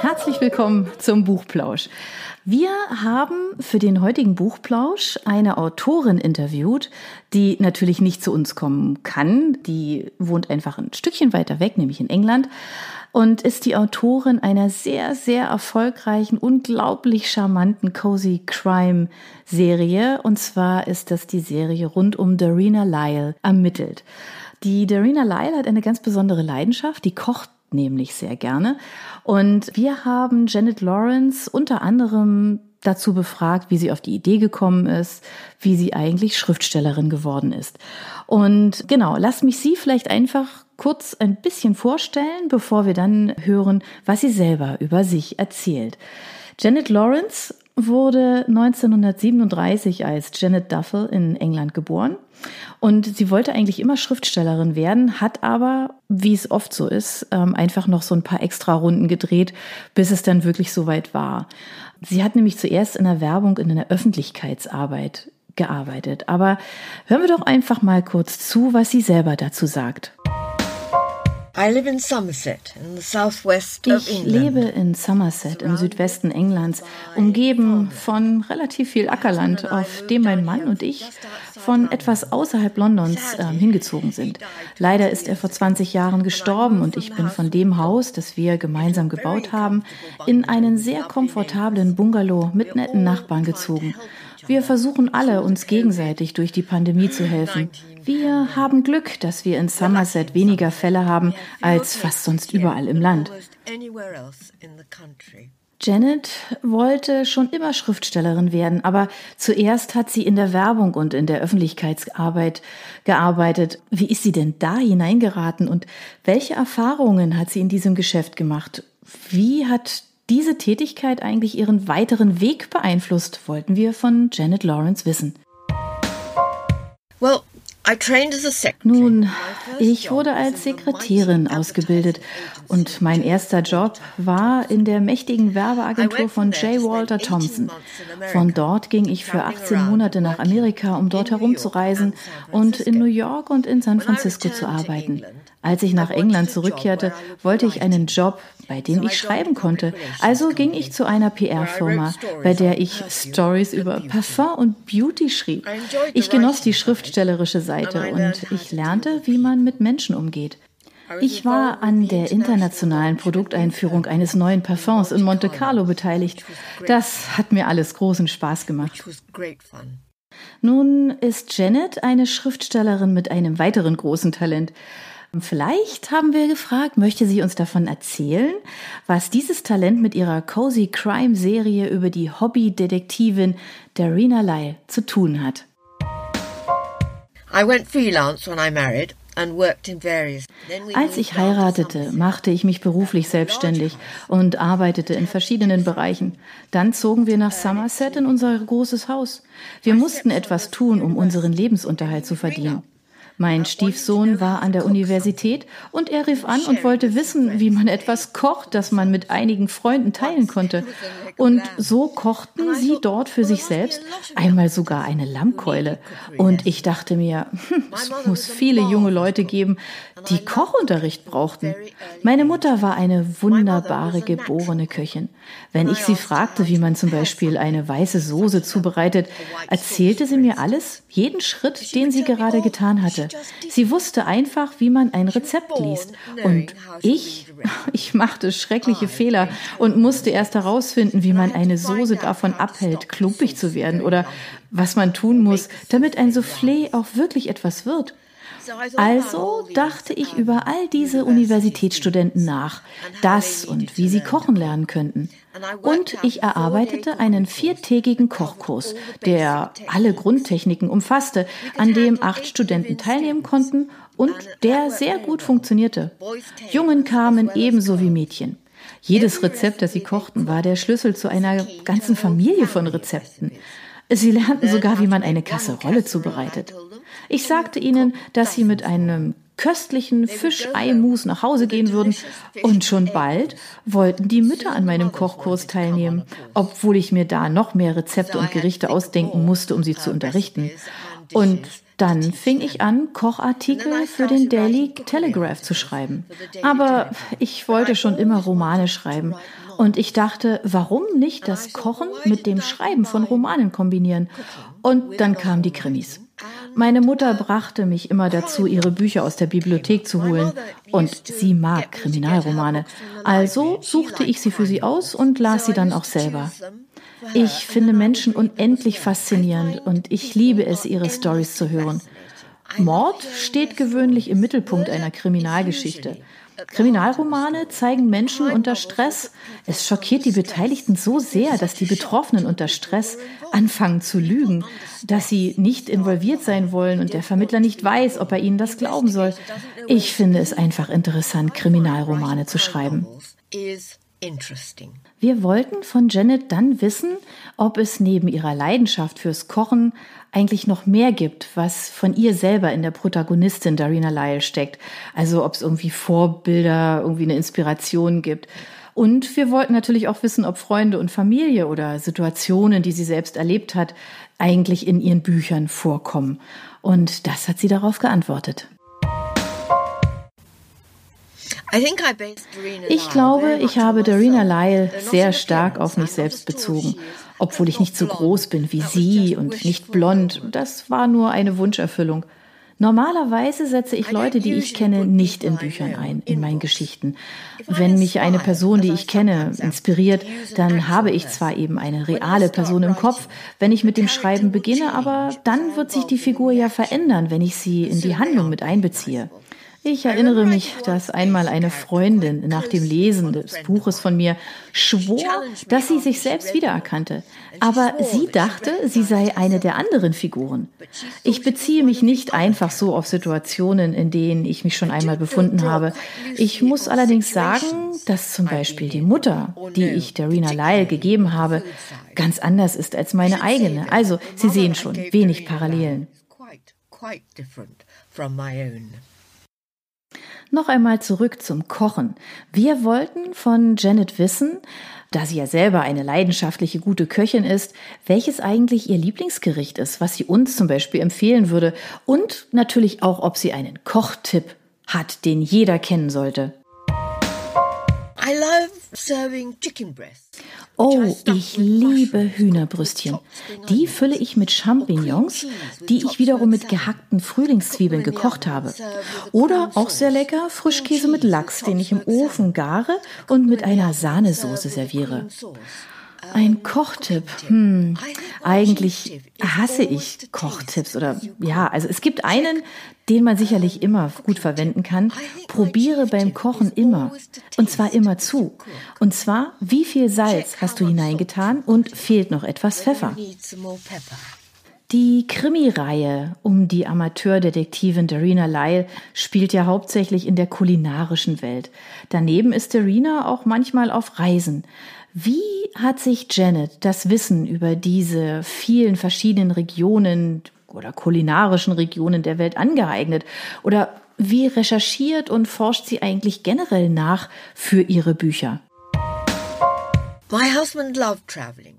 Herzlich willkommen zum Buchplausch. Wir haben für den heutigen Buchplausch eine Autorin interviewt, die natürlich nicht zu uns kommen kann. Die wohnt einfach ein Stückchen weiter weg, nämlich in England und ist die Autorin einer sehr, sehr erfolgreichen, unglaublich charmanten Cozy Crime Serie. Und zwar ist das die Serie rund um Darina Lyle ermittelt. Die Darina Lyle hat eine ganz besondere Leidenschaft, die kocht nämlich sehr gerne. Und wir haben Janet Lawrence unter anderem dazu befragt, wie sie auf die Idee gekommen ist, wie sie eigentlich Schriftstellerin geworden ist. Und genau, lasst mich sie vielleicht einfach kurz ein bisschen vorstellen, bevor wir dann hören, was sie selber über sich erzählt. Janet Lawrence wurde 1937 als Janet Duffel in England geboren und sie wollte eigentlich immer Schriftstellerin werden, hat aber, wie es oft so ist, ähm, einfach noch so ein paar extra Runden gedreht, bis es dann wirklich soweit war. Sie hat nämlich zuerst in der Werbung in einer Öffentlichkeitsarbeit gearbeitet. Aber hören wir doch einfach mal kurz zu, was sie selber dazu sagt. I live in Somerset, in the southwest ich lebe in Somerset im Südwesten Englands, umgeben von relativ viel Ackerland, auf dem mein Mann und ich von etwas außerhalb Londons äh, hingezogen sind. Leider ist er vor 20 Jahren gestorben und ich bin von dem Haus, das wir gemeinsam gebaut haben, in einen sehr komfortablen Bungalow mit netten Nachbarn gezogen. Wir versuchen alle, uns gegenseitig durch die Pandemie zu helfen. Wir haben Glück, dass wir in Somerset weniger Fälle haben als fast sonst überall im Land. Janet wollte schon immer Schriftstellerin werden, aber zuerst hat sie in der Werbung und in der Öffentlichkeitsarbeit gearbeitet. Wie ist sie denn da hineingeraten und welche Erfahrungen hat sie in diesem Geschäft gemacht? Wie hat diese Tätigkeit eigentlich ihren weiteren Weg beeinflusst, wollten wir von Janet Lawrence wissen. Well, nun, ich wurde als Sekretärin ausgebildet und mein erster Job war in der mächtigen Werbeagentur von J. Walter Thompson. Von dort ging ich für 18 Monate nach Amerika, um dort herumzureisen und in New York und in San Francisco zu arbeiten. Als ich nach England zurückkehrte, wollte ich einen Job, bei dem ich schreiben konnte. Also ging ich zu einer PR-Firma, bei der ich Stories über Parfum und Beauty schrieb. Ich genoss die schriftstellerische Seite und ich lernte, wie man mit Menschen umgeht. Ich war an der internationalen Produkteinführung eines neuen Parfums in Monte Carlo beteiligt. Das hat mir alles großen Spaß gemacht. Nun ist Janet eine Schriftstellerin mit einem weiteren großen Talent. Vielleicht haben wir gefragt, möchte sie uns davon erzählen, was dieses Talent mit ihrer Cozy Crime Serie über die Hobbydetektivin Darina Lyle zu tun hat. Als ich heiratete, machte ich mich beruflich selbstständig und arbeitete in verschiedenen Bereichen. Dann zogen wir nach Somerset in unser großes Haus. Wir mussten etwas tun, um unseren Lebensunterhalt zu verdienen. Mein Stiefsohn war an der Universität und er rief an und wollte wissen, wie man etwas kocht, das man mit einigen Freunden teilen konnte. Und so kochten sie dort für sich selbst, einmal sogar eine Lammkeule. Und ich dachte mir, hm, es muss viele junge Leute geben, die Kochunterricht brauchten. Meine Mutter war eine wunderbare geborene Köchin. Wenn ich sie fragte, wie man zum Beispiel eine weiße Soße zubereitet, erzählte sie mir alles, jeden Schritt, den sie gerade getan hatte. Sie wusste einfach, wie man ein Rezept liest. Und ich, ich machte schreckliche Fehler und musste erst herausfinden, wie man eine Soße davon abhält, klumpig zu werden oder was man tun muss, damit ein Soufflé auch wirklich etwas wird. Also dachte ich über all diese Universitätsstudenten nach, das und wie sie kochen lernen könnten. Und ich erarbeitete einen viertägigen Kochkurs, der alle Grundtechniken umfasste, an dem acht Studenten teilnehmen konnten und der sehr gut funktionierte. Jungen kamen ebenso wie Mädchen. Jedes Rezept, das sie kochten, war der Schlüssel zu einer ganzen Familie von Rezepten. Sie lernten sogar, wie man eine Kasserolle zubereitet. Ich sagte ihnen, dass sie mit einem köstlichen Fischeimus nach Hause gehen würden. Und schon bald wollten die Mütter an meinem Kochkurs teilnehmen, obwohl ich mir da noch mehr Rezepte und Gerichte ausdenken musste, um sie zu unterrichten. Und Dann fing ich an, Kochartikel für den Daily Telegraph zu schreiben. Aber ich wollte schon immer Romane schreiben. Und ich dachte, warum nicht das Kochen mit dem Schreiben von Romanen kombinieren? Und dann kamen die Krimis. Meine Mutter brachte mich immer dazu, ihre Bücher aus der Bibliothek zu holen. Und sie mag Kriminalromane. Also suchte ich sie für sie aus und las sie dann auch selber. Ich finde Menschen unendlich faszinierend und ich liebe es, ihre Stories zu hören. Mord steht gewöhnlich im Mittelpunkt einer Kriminalgeschichte. Kriminalromane zeigen Menschen unter Stress. Es schockiert die Beteiligten so sehr, dass die Betroffenen unter Stress anfangen zu lügen, dass sie nicht involviert sein wollen und der Vermittler nicht weiß, ob er ihnen das glauben soll. Ich finde es einfach interessant, Kriminalromane zu schreiben. Wir wollten von Janet dann wissen, ob es neben ihrer Leidenschaft fürs Kochen eigentlich noch mehr gibt, was von ihr selber in der Protagonistin Darina Lyle steckt. Also ob es irgendwie Vorbilder, irgendwie eine Inspiration gibt. Und wir wollten natürlich auch wissen, ob Freunde und Familie oder Situationen, die sie selbst erlebt hat, eigentlich in ihren Büchern vorkommen. Und das hat sie darauf geantwortet. Ich glaube, ich habe Darina Lyle sehr stark auf mich selbst bezogen, obwohl ich nicht so groß bin wie sie und nicht blond. Das war nur eine Wunscherfüllung. Normalerweise setze ich Leute, die ich kenne, nicht in Büchern ein, in meinen Geschichten. Wenn mich eine Person, die ich kenne, inspiriert, dann habe ich zwar eben eine reale Person im Kopf, wenn ich mit dem Schreiben beginne, aber dann wird sich die Figur ja verändern, wenn ich sie in die Handlung mit einbeziehe. Ich erinnere mich, dass einmal eine Freundin nach dem Lesen des Buches von mir schwor, dass sie sich selbst wiedererkannte. Aber sie dachte, sie sei eine der anderen Figuren. Ich beziehe mich nicht einfach so auf Situationen, in denen ich mich schon einmal befunden habe. Ich muss allerdings sagen, dass zum Beispiel die Mutter, die ich Darina Lyle gegeben habe, ganz anders ist als meine eigene. Also, Sie sehen schon, wenig Parallelen. Noch einmal zurück zum Kochen. Wir wollten von Janet wissen, da sie ja selber eine leidenschaftliche gute Köchin ist, welches eigentlich ihr Lieblingsgericht ist, was sie uns zum Beispiel empfehlen würde und natürlich auch, ob sie einen Kochtipp hat, den jeder kennen sollte. I love serving chicken breasts. Oh, ich liebe Hühnerbrüstchen. Die fülle ich mit Champignons, die ich wiederum mit gehackten Frühlingszwiebeln gekocht habe. Oder auch sehr lecker Frischkäse mit Lachs, den ich im Ofen gare und mit einer Sahnesoße serviere. Ein Kochtipp. Hm. Eigentlich hasse ich Kochtipps oder ja, also es gibt einen, den man sicherlich immer gut verwenden kann. Probiere beim Kochen immer. Und zwar immer zu. Und zwar, wie viel Salz hast du hineingetan und fehlt noch etwas Pfeffer? Die Krimireihe um die Amateurdetektivin Darina Lyle spielt ja hauptsächlich in der kulinarischen Welt. Daneben ist Darina auch manchmal auf Reisen. Wie hat sich Janet das Wissen über diese vielen verschiedenen Regionen oder kulinarischen Regionen der Welt angeeignet? Oder wie recherchiert und forscht sie eigentlich generell nach für ihre Bücher? My husband loved traveling.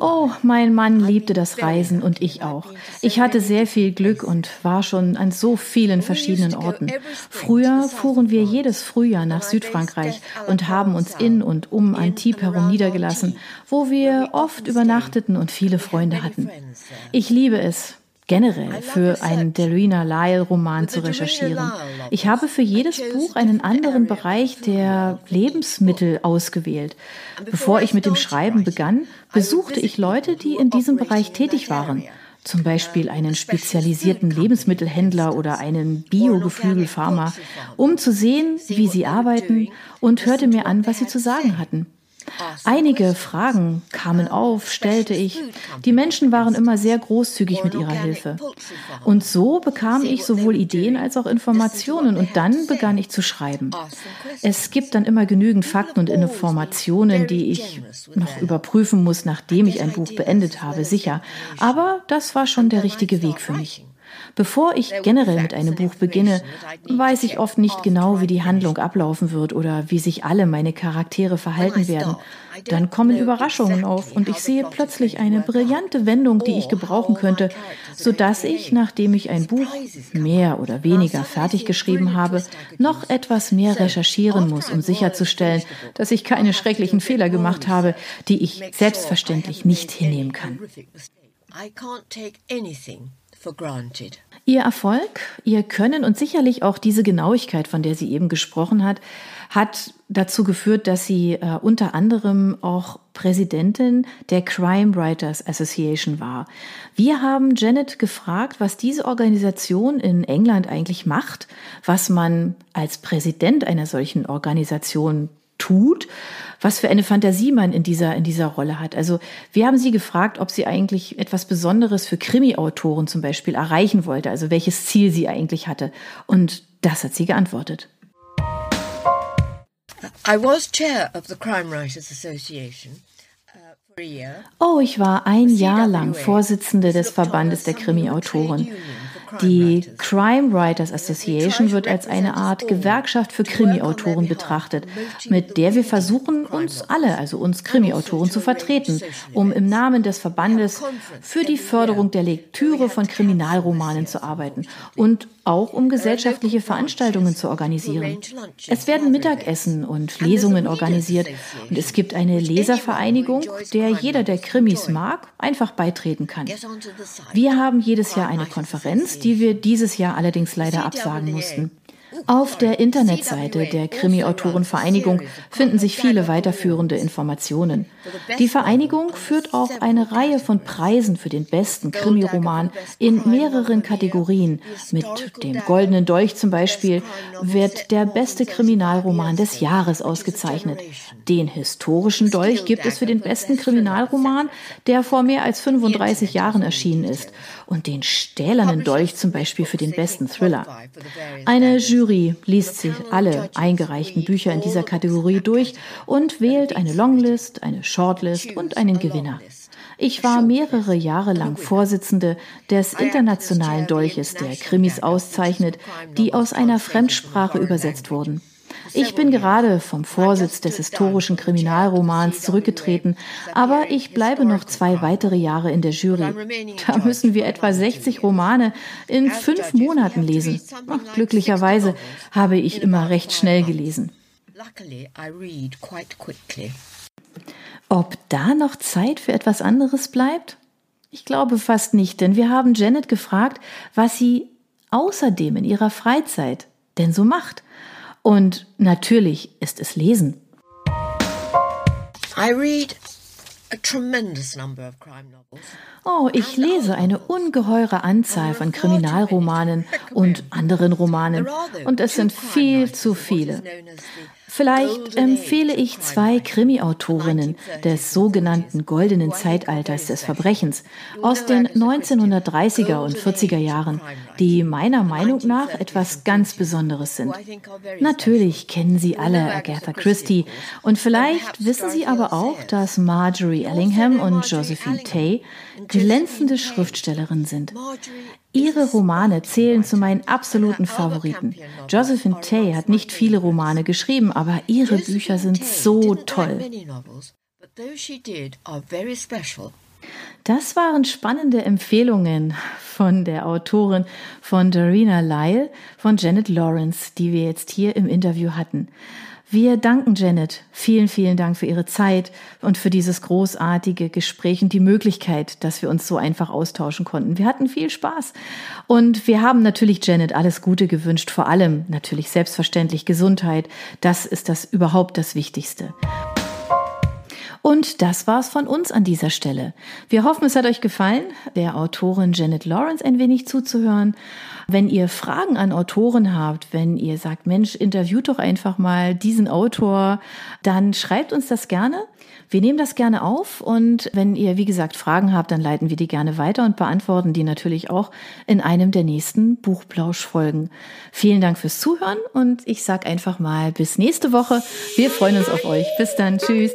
Oh, mein Mann liebte das Reisen und ich auch. Ich hatte sehr viel Glück und war schon an so vielen verschiedenen Orten. Früher fuhren wir jedes Frühjahr nach Südfrankreich und haben uns in und um Antibes herum niedergelassen, wo wir oft übernachteten und viele Freunde hatten. Ich liebe es, generell für einen Darina Lyle-Roman zu recherchieren. Ich habe für jedes Buch einen anderen Bereich der Lebensmittel ausgewählt. Bevor ich mit dem Schreiben begann, besuchte ich Leute, die in diesem Bereich tätig waren. Zum Beispiel einen spezialisierten Lebensmittelhändler oder einen Bio-Geflügelfarmer, um zu sehen, wie sie arbeiten und hörte mir an, was sie zu sagen hatten. Einige Fragen kamen auf, stellte ich. Die Menschen waren immer sehr großzügig mit ihrer Hilfe. Und so bekam ich sowohl Ideen als auch Informationen und dann begann ich zu schreiben. Es gibt dann immer genügend Fakten und Informationen, die ich noch überprüfen muss, nachdem ich ein Buch beendet habe, sicher. Aber das war schon der richtige Weg für mich. Bevor ich generell mit einem Buch beginne, weiß ich oft nicht genau, wie die Handlung ablaufen wird oder wie sich alle meine Charaktere verhalten werden. Dann kommen Überraschungen auf und ich sehe plötzlich eine brillante Wendung, die ich gebrauchen könnte, so dass ich, nachdem ich ein Buch mehr oder weniger fertig geschrieben habe, noch etwas mehr recherchieren muss, um sicherzustellen, dass ich keine schrecklichen Fehler gemacht habe, die ich selbstverständlich nicht hinnehmen kann. Ihr Erfolg, Ihr Können und sicherlich auch diese Genauigkeit, von der sie eben gesprochen hat, hat dazu geführt, dass sie äh, unter anderem auch Präsidentin der Crime Writers Association war. Wir haben Janet gefragt, was diese Organisation in England eigentlich macht, was man als Präsident einer solchen Organisation tut, was für eine Fantasie man in dieser, in dieser Rolle hat. Also wir haben sie gefragt, ob sie eigentlich etwas Besonderes für Krimi-Autoren zum Beispiel erreichen wollte, also welches Ziel sie eigentlich hatte. Und das hat sie geantwortet. I was chair of the Crime Writers Association. Uh, oh, ich war ein Jahr lang Vorsitzende des Verbandes der Krimi-Autoren. Die Crime Writers Association wird als eine Art Gewerkschaft für Krimi-Autoren betrachtet, mit der wir versuchen, uns alle, also uns Krimi-Autoren, zu vertreten, um im Namen des Verbandes für die Förderung der Lektüre von Kriminalromanen zu arbeiten und auch um gesellschaftliche Veranstaltungen zu organisieren. Es werden Mittagessen und Lesungen organisiert. Und es gibt eine Leservereinigung, der jeder, der Krimis mag, einfach beitreten kann. Wir haben jedes Jahr eine Konferenz, die wir dieses Jahr allerdings leider absagen mussten. Auf der Internetseite der Krimi-Autorenvereinigung finden sich viele weiterführende Informationen. Die Vereinigung führt auch eine Reihe von Preisen für den besten Krimiroman in mehreren Kategorien. Mit dem Goldenen Dolch zum Beispiel wird der beste Kriminalroman des Jahres ausgezeichnet. Den historischen Dolch gibt es für den besten Kriminalroman, der vor mehr als 35 Jahren erschienen ist. Und den stählernen Dolch zum Beispiel für den besten Thriller. Eine Jury liest sich alle eingereichten Bücher in dieser Kategorie durch und wählt eine Longlist, eine Shortlist und einen Gewinner. Ich war mehrere Jahre lang Vorsitzende des Internationalen Dolches, der Krimis auszeichnet, die aus einer Fremdsprache übersetzt wurden. Ich bin gerade vom Vorsitz des historischen Kriminalromans zurückgetreten, aber ich bleibe noch zwei weitere Jahre in der Jury. Da müssen wir etwa 60 Romane in fünf Monaten lesen. Ach, glücklicherweise habe ich immer recht schnell gelesen. Ob da noch Zeit für etwas anderes bleibt? Ich glaube fast nicht, denn wir haben Janet gefragt, was sie außerdem in ihrer Freizeit denn so macht. Und natürlich ist es Lesen. I read. Oh, ich lese eine ungeheure Anzahl von Kriminalromanen und anderen Romanen. Und es sind viel zu viele. Vielleicht empfehle ich zwei Krimi-Autorinnen des sogenannten goldenen Zeitalters des Verbrechens aus den 1930er und 40er Jahren, die meiner Meinung nach etwas ganz Besonderes sind. Natürlich kennen Sie alle Agatha Christie und vielleicht wissen Sie aber auch, dass Marjorie Ellingham und Josephine Tay glänzende Schriftstellerinnen sind. Ihre Romane zählen zu meinen absoluten Favoriten. Josephine Tay hat nicht viele Romane geschrieben, aber ihre Bücher sind so toll. Das waren spannende Empfehlungen von der Autorin von Darina Lyle von Janet Lawrence, die wir jetzt hier im Interview hatten. Wir danken Janet. Vielen, vielen Dank für Ihre Zeit und für dieses großartige Gespräch und die Möglichkeit, dass wir uns so einfach austauschen konnten. Wir hatten viel Spaß und wir haben natürlich Janet alles Gute gewünscht, vor allem natürlich selbstverständlich Gesundheit. Das ist das überhaupt das Wichtigste. Und das war's von uns an dieser Stelle. Wir hoffen, es hat euch gefallen, der Autorin Janet Lawrence ein wenig zuzuhören. Wenn ihr Fragen an Autoren habt, wenn ihr sagt, Mensch, interviewt doch einfach mal diesen Autor, dann schreibt uns das gerne. Wir nehmen das gerne auf und wenn ihr, wie gesagt, Fragen habt, dann leiten wir die gerne weiter und beantworten die natürlich auch in einem der nächsten Buchplausch-Folgen. Vielen Dank fürs Zuhören und ich sag einfach mal bis nächste Woche. Wir freuen uns auf euch. Bis dann. Tschüss.